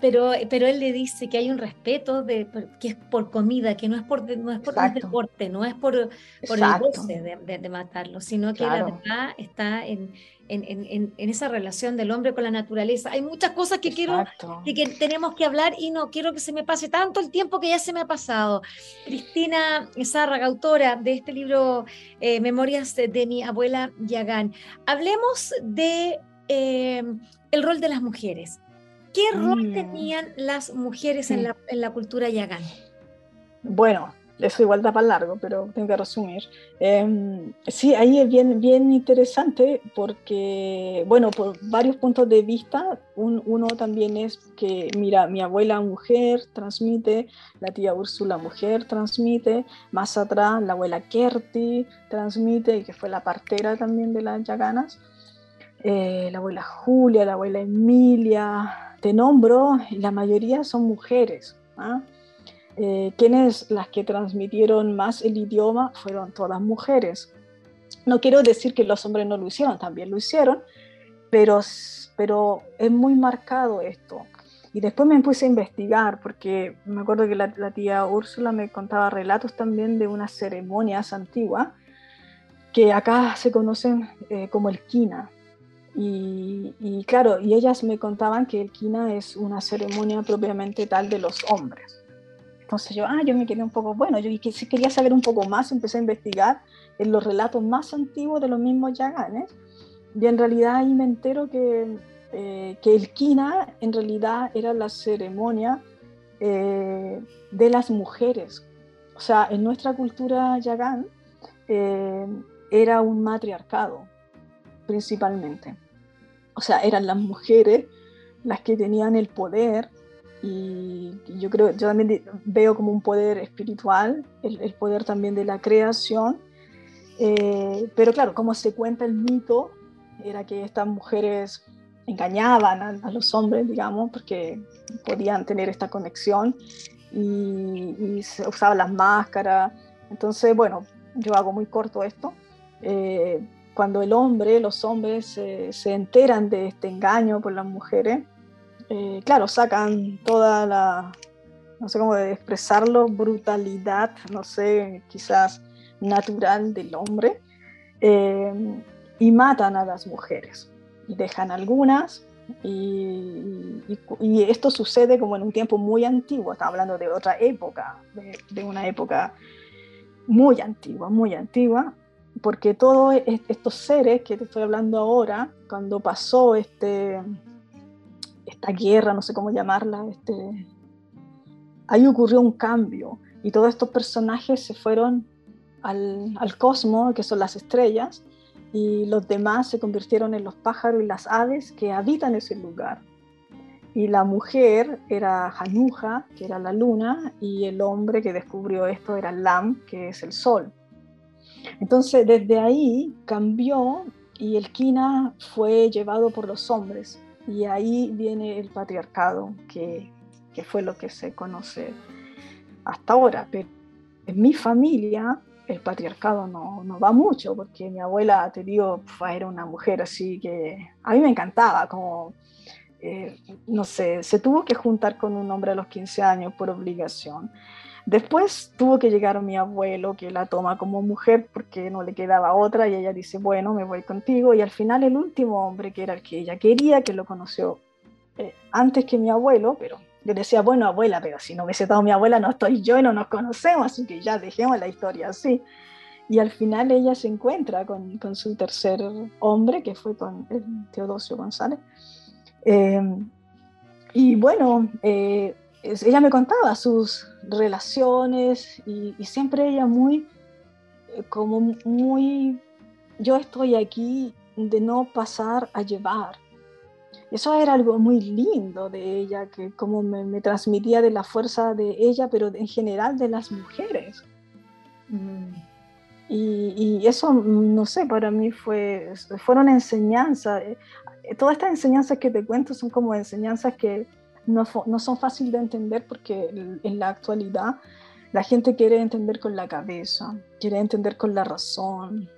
A: Pero, pero él le dice que hay un respeto de, que es por comida, que no es por, no es por deporte, no es por, por el goce de, de, matarlo, sino que la verdad está en, en, esa relación del hombre con la naturaleza. Hay muchas cosas que quiero, que, que, tenemos que hablar y no quiero que se me pase tanto el tiempo que ya se me ha pasado. Cristina Zárraga, autora de este libro eh, Memorias de, mi abuela Yagán. Hablemos de eh, el rol de las mujeres. ¿Qué rol mm. tenían las mujeres en, la, en la cultura Yagán?
B: Bueno, eso igual da para largo, pero tengo que resumir. Em, sí, ahí es bien, bien interesante porque, bueno, por varios puntos de vista, uno también es que, mira, mi abuela mujer transmite, la tía Úrsula mujer transmite, más atrás la abuela Kerti transmite, que fue la partera también de las Yaganas, eh, la abuela Julia, la abuela Emilia, te nombro, la mayoría son mujeres. ¿ah? eh, quienes las que transmitieron más el idioma fueron todas mujeres. No quiero decir que los hombres no lo hicieron, también lo hicieron, pero, pero es muy marcado esto. Y después me puse a investigar, porque me acuerdo que la, tía Úrsula me contaba relatos también de unas ceremonias antiguas, que acá se conocen eh, como el quina. Y, y, claro, y ellas me contaban que el quina es una ceremonia propiamente tal de los hombres. Entonces yo, ah, yo me quedé un poco, bueno, yo quería saber un poco más, empecé a investigar en los relatos más antiguos de los mismos yaganes, y en realidad ahí me entero que, eh, que el kina en realidad era la ceremonia eh, de las mujeres. O sea, en nuestra cultura yagán eh, era un matriarcado, principalmente. O sea, eran las mujeres las que tenían el poder y yo creo, yo también veo como un poder espiritual, el, poder también de la creación, eh, pero claro, como se cuenta el mito, era que estas mujeres engañaban a, los hombres, digamos, porque podían tener esta conexión y, se usaban las máscaras. Entonces, bueno, yo hago muy corto esto. Eh, cuando el hombre, los hombres se enteran de este engaño por las mujeres, eh, claro, sacan toda la, no sé cómo expresarlo, brutalidad, no sé, quizás natural del hombre, eh, y matan a las mujeres. Y dejan algunas, y, esto sucede como en un tiempo muy antiguo, estamos hablando de otra época, de, de una época muy antigua, muy antigua, porque todos estos seres que te estoy hablando ahora, cuando pasó este, esta guerra, no sé cómo llamarla, este, ahí ocurrió un cambio y todos estos personajes se fueron al, al cosmos, que son las estrellas, y los demás se convirtieron en los pájaros y las aves que habitan ese lugar. Y la mujer era Hanuja, que era la luna, y el hombre que descubrió esto era Lam, que es el sol. Entonces, desde ahí cambió y el Kina fue llevado por los hombres Y ahí viene el patriarcado, que, que fue lo que se conoce hasta ahora. Pero en mi familia el patriarcado no, no, va mucho, porque mi abuela, te digo, era una mujer así que a mí me encantaba, como, eh, no sé, se tuvo que juntar con un hombre a los 15 años por obligación. Después tuvo que llegar mi abuelo, que la toma como mujer porque no le quedaba otra, y ella dice, bueno, me voy contigo. Y al final el último hombre, que era el que ella quería, que lo conoció eh, antes que mi abuelo, pero yo decía, bueno, abuela, pero si no hubiese estado mi abuela, no estoy yo y no nos conocemos, así que ya dejemos la historia así. Y al final ella se encuentra con, con su tercer hombre, que fue con Teodosio González. Eh, y bueno, eh, ella me contaba sus relaciones y, y siempre ella muy, eh, como muy, yo estoy aquí de no pasar a llevar eso era algo muy lindo de ella, que como me, transmitía de la fuerza de ella, pero en general de las mujeres. Mm. Y, eso, no sé, para mí fue, fueron enseñanzas. Eh, todas estas enseñanzas que te cuento son como enseñanzas que no, son fáciles de entender porque en la actualidad la gente quiere entender con la cabeza, quiere entender con la razón.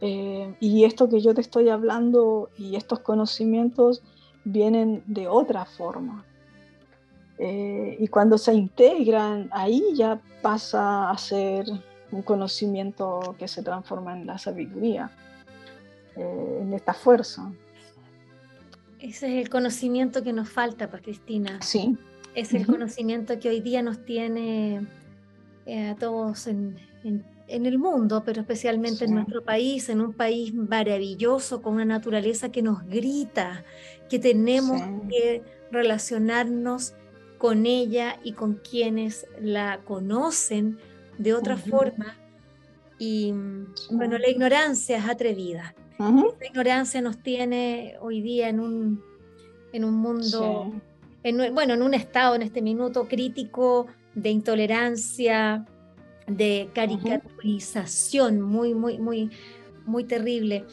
B: Eh, y esto que yo te estoy hablando y estos conocimientos vienen de otra forma. Eh, y cuando se integran, ahí ya pasa a ser un conocimiento que se transforma en la sabiduría, eh, en esta fuerza.
A: Ese es el conocimiento que nos falta, pues Cristina.
B: Sí.
A: Es el conocimiento que hoy día nos tiene eh, a todos en, en el mundo, pero especialmente en nuestro país, en un país maravilloso, con una naturaleza que nos grita, que tenemos que relacionarnos con ella y con quienes la conocen de otra forma. Y bueno, la ignorancia es atrevida. La ignorancia nos tiene hoy día en un, en un mundo, en, bueno, en un estado en este minuto crítico de intolerancia, de caricaturización muy, muy, muy, muy terrible.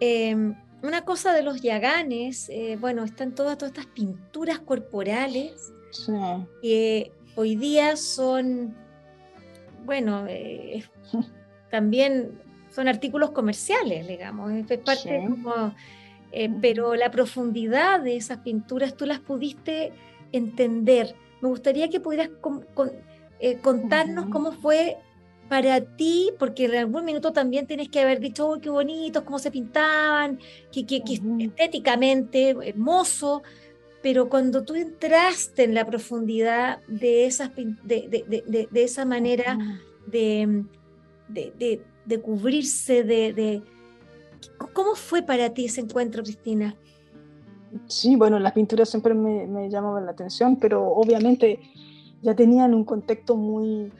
A: Em, una cosa de los yaganes, eh, bueno, están todas, todas estas pinturas corporales que hoy día son, bueno, eh, [LAUGHS] también son artículos comerciales, digamos, es parte como, eh, pero la profundidad de esas pinturas tú las pudiste entender. Me gustaría que pudieras contarnos cómo fue para ti, porque en algún minuto también tienes que haber dicho, oh, qué bonitos, cómo se pintaban, que, estéticamente hermoso, pero cuando tú entraste en la profundidad de, esas, de, esa manera de, de, cubrirse, de, ¿Cómo fue para ti ese encuentro, Cristina?
B: Sí, bueno, las pinturas siempre me, me llamaban la atención, pero obviamente ya tenían un contexto muy,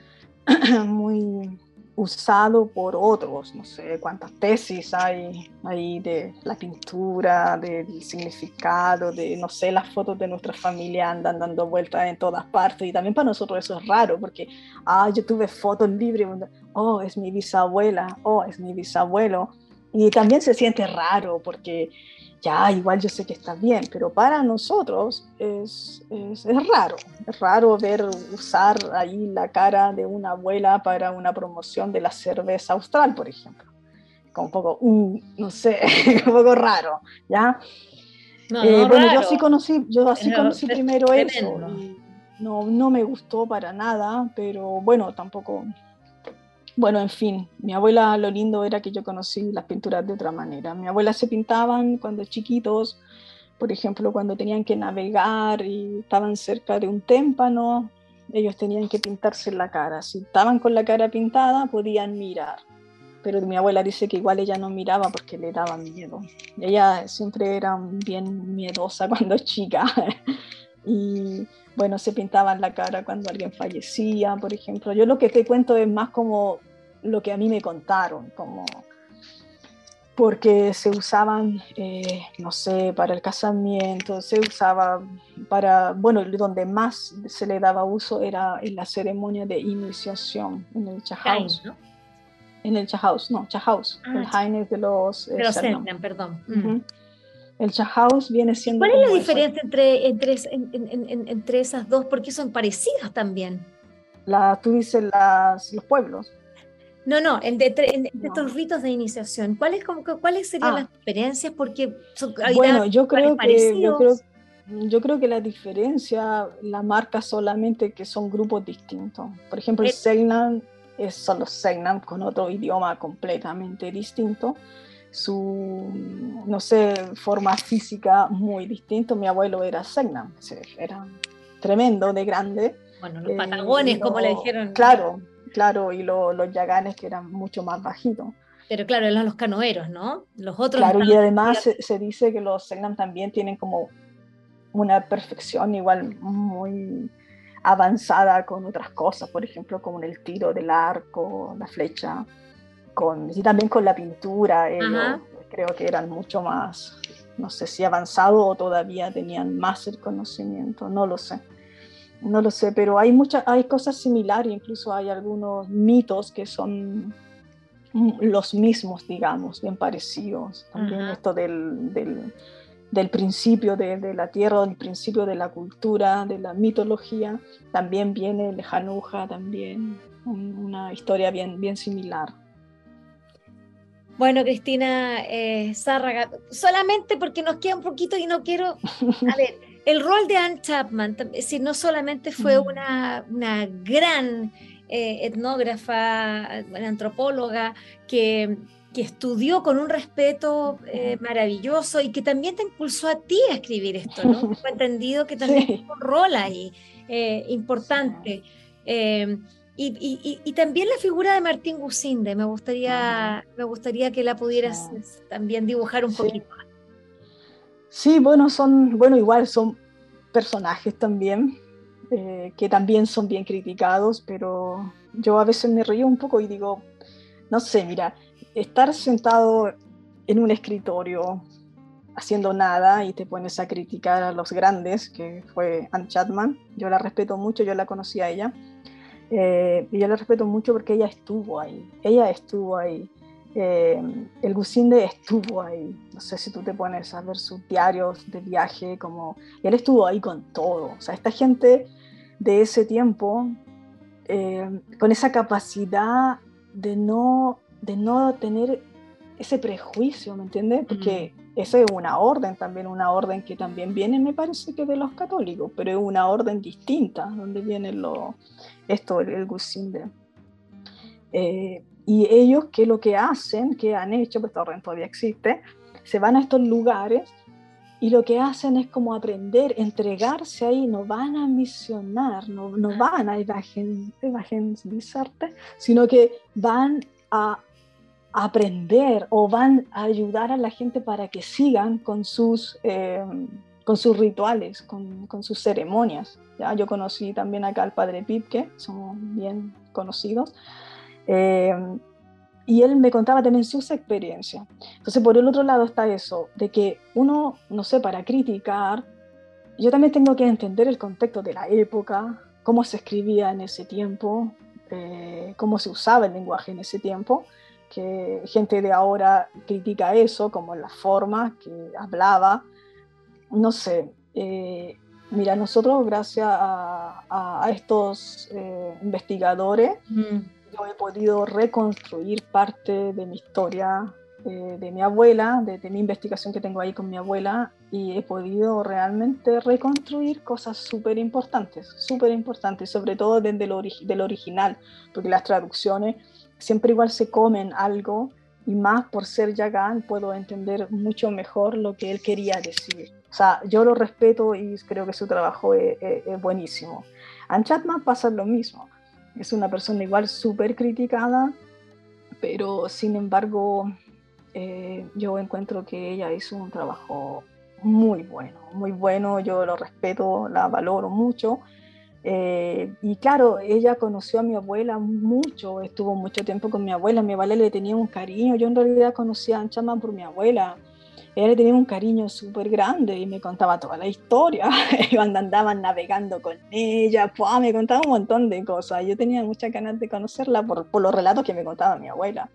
B: [CLEARS THROAT] muy usado por otros, no sé cuántas tesis hay ahí de la pintura, del significado, de, no sé, las fotos de nuestra familia andan dando vueltas en todas partes. Y también para nosotros eso es raro porque, ah, yo tuve fotos libres, oh, es mi bisabuela, oh, es mi bisabuelo y también se siente raro porque ya igual yo sé que está bien, pero para nosotros es, es, raro, es raro ver usar ahí la cara de una abuela para una promoción de la cerveza austral, por ejemplo. Como un poco, uh, no sé, [LAUGHS] un poco raro, ¿ya? No, eh, bueno, yo así conocí, yo así conocí primero eso. no, no me gustó para nada, pero bueno, tampoco bueno, en fin, mi abuela lo lindo era que yo conocí las pinturas de otra manera. Mi abuela se pintaban cuando chiquitos, por ejemplo, cuando tenían que navegar y estaban cerca de un témpano, ellos tenían que pintarse la cara. Si estaban con la cara pintada, podían mirar. Pero mi abuela dice que igual ella no miraba porque le daba miedo. Ella siempre era bien miedosa [LAUGHS] cuando chica. y bueno, se pintaban la cara cuando alguien fallecía, por ejemplo. Yo lo que te cuento es más como lo que a mí me contaron, como porque se usaban, eh, no sé, para el casamiento, se usaba para, bueno, donde más se le daba uso era en la ceremonia de iniciación, en el Chahaus. ¿no? En el Chahaus, no, Chahaus, ah, el Jaime de los...
A: Eh, de los perdón.
B: El Chahaus viene siendo...
A: ¿Cuál es la diferencia entre, entre, entre, esas dos? Porque son parecidas también.
B: La, tú dices las, los pueblos.
A: No, no, el de, estos ritos de iniciación. ¿Cuáles, ¿cuáles serían ah. las diferencias? Porque
B: son, bueno, yo creo, que, yo creo yo creo que la diferencia la marca solamente que son grupos distintos. Por ejemplo, el Segnam es solo Segnam con otro idioma completamente distinto. Su, no sé, forma física muy distinto. Mi abuelo era Segnam, era tremendo, de grande.
A: Bueno, los patagones, eh, como le dijeron.
B: Claro, claro, y los yaganes que eran mucho más bajitos.
A: Pero claro, eran los canoeros, ¿no?
B: Los otros. Claro, y además se, se, dice que los Segnam también tienen como una perfección igual muy avanzada con otras cosas, por ejemplo, como el tiro del arco, la flecha, con, y también con la pintura. creo que eran mucho más, no sé si avanzado o todavía tenían más el conocimiento, no lo sé. No lo sé, pero hay muchas, hay cosas similares, incluso hay algunos mitos que son los mismos, digamos, bien parecidos. También esto del, del del principio de, la tierra, del principio de la cultura, de la mitología. También viene el Hanuja, también una historia bien, bien similar.
A: Bueno, Cristina eh, Zárraga, solamente porque nos queda un poquito y no quiero... A ver, [LAUGHS] el rol de Anne Chapman, si no solamente fue una, una gran eh, etnógrafa, antropóloga, que que estudió con un respeto eh, maravilloso y que también te impulsó a ti a escribir esto, ¿no? [LAUGHS] He entendido que también sí. un rol ahí eh, importante. Eh, y, también la figura de Martín Gusinde, me gustaría, me gustaría que la pudieras también dibujar un poquito.
B: Sí, bueno, son, bueno, igual son personajes también, que también son bien criticados, pero yo a veces me río un poco y digo, no sé, mira, estar sentado en un escritorio haciendo nada y te pones a criticar a los grandes, que fue Anne Chapman. Yo la respeto mucho, yo la conocí a ella. Eh, y yo la respeto mucho porque ella estuvo ahí. Ella estuvo ahí. Eh, el Gusinde estuvo ahí. No sé si tú te pones a ver sus diarios de viaje, como él estuvo ahí con todo. O sea, esta gente de ese tiempo, eh, con esa capacidad de no de no tener ese prejuicio, ¿me entiendes? Porque mm. esa es una orden también, una orden que también viene, me parece que de los católicos, pero es una orden distinta, donde viene lo, esto, el, el Gusinde. Eh, y ellos, ¿qué es lo que hacen? ¿Qué han hecho? Pues orden todavía existe. Se van a estos lugares y lo que hacen es como aprender, entregarse ahí, no van a misionar, no, no van a evangelizarte, sino que van a aprender o van a ayudar a la gente para que sigan con sus, eh, con sus rituales, con, con, sus ceremonias. ¿ya? Yo conocí también acá al padre Pipke, somos bien conocidos, eh, y él me contaba también sus experiencias. Entonces, por el otro lado está eso, de que uno, no sé, para criticar, yo también tengo que entender el contexto de la época, cómo se escribía en ese tiempo, eh, cómo se usaba el lenguaje en ese tiempo, que gente de ahora critica eso, como la forma que hablaba. No sé, eh, mira, nosotros gracias a, estos eh, investigadores, yo he podido reconstruir parte de mi historia, eh, de mi abuela, de, mi investigación que tengo ahí con mi abuela, y he podido realmente reconstruir cosas súper importantes, súper importantes, sobre todo desde lo del original, porque las traducciones siempre igual se comen algo y más por ser Yagan puedo entender mucho mejor lo que él quería decir. O sea, yo lo respeto y creo que su trabajo es, buenísimo. Anne Chapman pasa lo mismo. Es una persona igual súper criticada, pero sin embargo eh, yo encuentro que ella hizo un trabajo muy bueno, muy bueno, yo lo respeto, la valoro mucho. Eh, y claro, ella conoció a mi abuela mucho, estuvo mucho tiempo con mi abuela, mi abuela le tenía un cariño, yo en realidad conocía a Anchaman por mi abuela, ella le tenía un cariño súper grande y me contaba toda la historia, [LAUGHS] cuando andaban navegando con ella, me contaba un montón de cosas, yo tenía muchas ganas de conocerla por, por los relatos que me contaba mi abuela.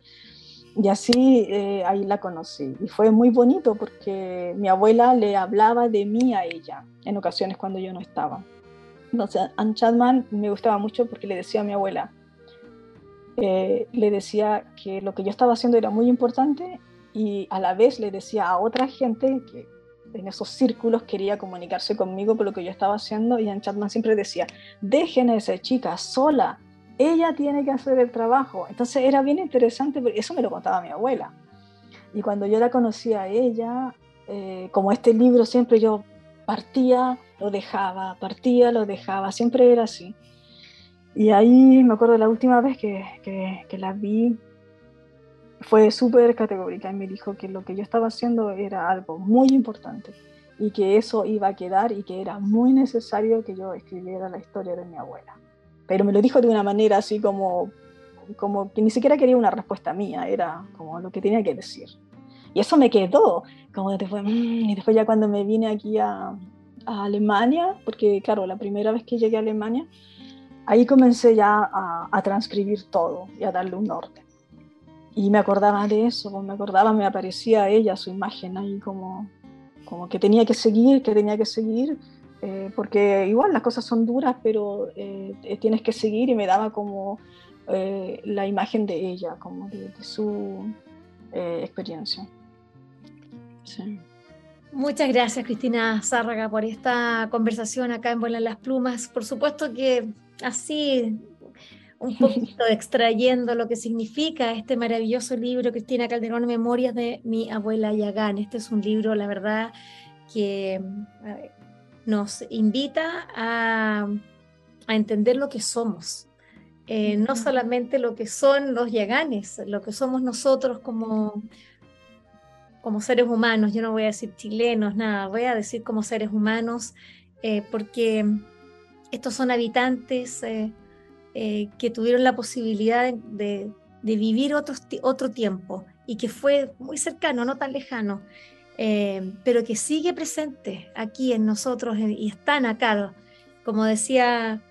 B: y así eh, ahí la conocí. Y fue muy bonito porque mi abuela le hablaba de mí a ella en ocasiones cuando yo no estaba. Entonces, Anne Chapman me gustaba mucho porque le decía a mi abuela, eh, le decía que lo que yo estaba haciendo era muy importante y a la vez le decía a otra gente que en esos círculos quería comunicarse conmigo por lo que yo estaba haciendo y Anne Chapman siempre decía, dejen a esa chica sola, ella tiene que hacer el trabajo. Entonces era bien interesante, porque eso me lo contaba mi abuela. Y cuando yo la conocí a ella, eh, como este libro siempre yo partía, lo dejaba, partía, lo dejaba, siempre era así. Y ahí me acuerdo la última vez que, que la vi, fue súper categórica y me dijo que lo que yo estaba haciendo era algo muy importante y que eso iba a quedar y que era muy necesario que yo escribiera la historia de mi abuela pero me lo dijo de una manera así como, como que ni siquiera quería una respuesta mía, era como lo que tenía que decir. Y eso me quedó, como después, mm", y después ya cuando me vine aquí a, a, Alemania, porque claro, la primera vez que llegué a Alemania, ahí comencé ya a, a transcribir todo y a darle un orden. Y me acordaba de eso, me acordaba, me aparecía ella, su imagen ahí como, como que tenía que seguir, que tenía que seguir, eh, porque igual las cosas son duras, pero eh, eh, tienes que seguir y me daba como la imagen de ella, como de, su experiencia.
A: Muchas gracias, Cristina Zárraga, por esta conversación acá en Vuelan las Plumas. Por supuesto que así, un poquito [LAUGHS] extrayendo lo que significa este maravilloso libro, Cristina Calderón, Memorias de mi abuela Yagán. Este es un libro, la verdad, que nos invita a, entender lo que somos. Eh, no solamente lo que son los yaganes, lo que somos nosotros como, como seres humanos, yo no voy a decir chilenos, nada, voy a decir como seres humanos, eh, porque estos son habitantes eh, que tuvieron la posibilidad de, vivir otro, otro tiempo y que fue muy cercano, no tan lejano. Eh, pero que sigue presente aquí en nosotros eh, y están acá. Como decía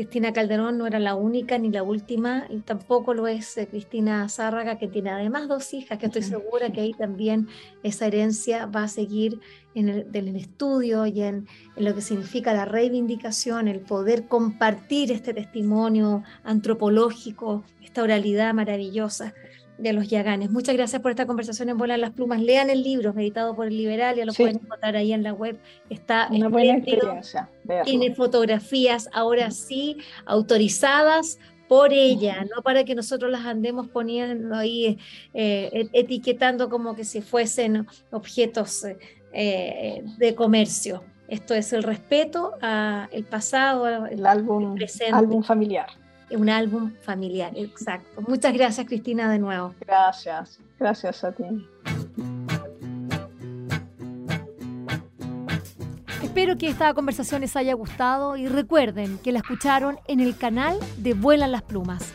A: Cristina Calderón, no era la única ni la última, y tampoco lo es eh, Cristina Zárraga, que tiene además dos hijas, que estoy segura que ahí también esa herencia va a seguir en el, estudio y en, en lo que significa la reivindicación, el poder compartir este testimonio antropológico, esta oralidad maravillosa de los Yaganes. Muchas gracias por esta conversación en Bola las Plumas. Lean el libro, meditado por el Liberal, ya lo pueden encontrar ahí en la web. Está
B: una buena experiencia.
A: Tiene fotografías ahora sí autorizadas por ella, no para que nosotros las andemos poniendo ahí, eh, etiquetando como que si fuesen objetos eh, de comercio. Esto es el respeto al pasado,
B: el álbum, presente. álbum familiar
A: un álbum familiar, exacto. Muchas gracias Cristina de nuevo.
B: Gracias, gracias a ti.
A: Espero que esta conversación les haya gustado y recuerden que la escucharon en el canal de Vuelan las Plumas.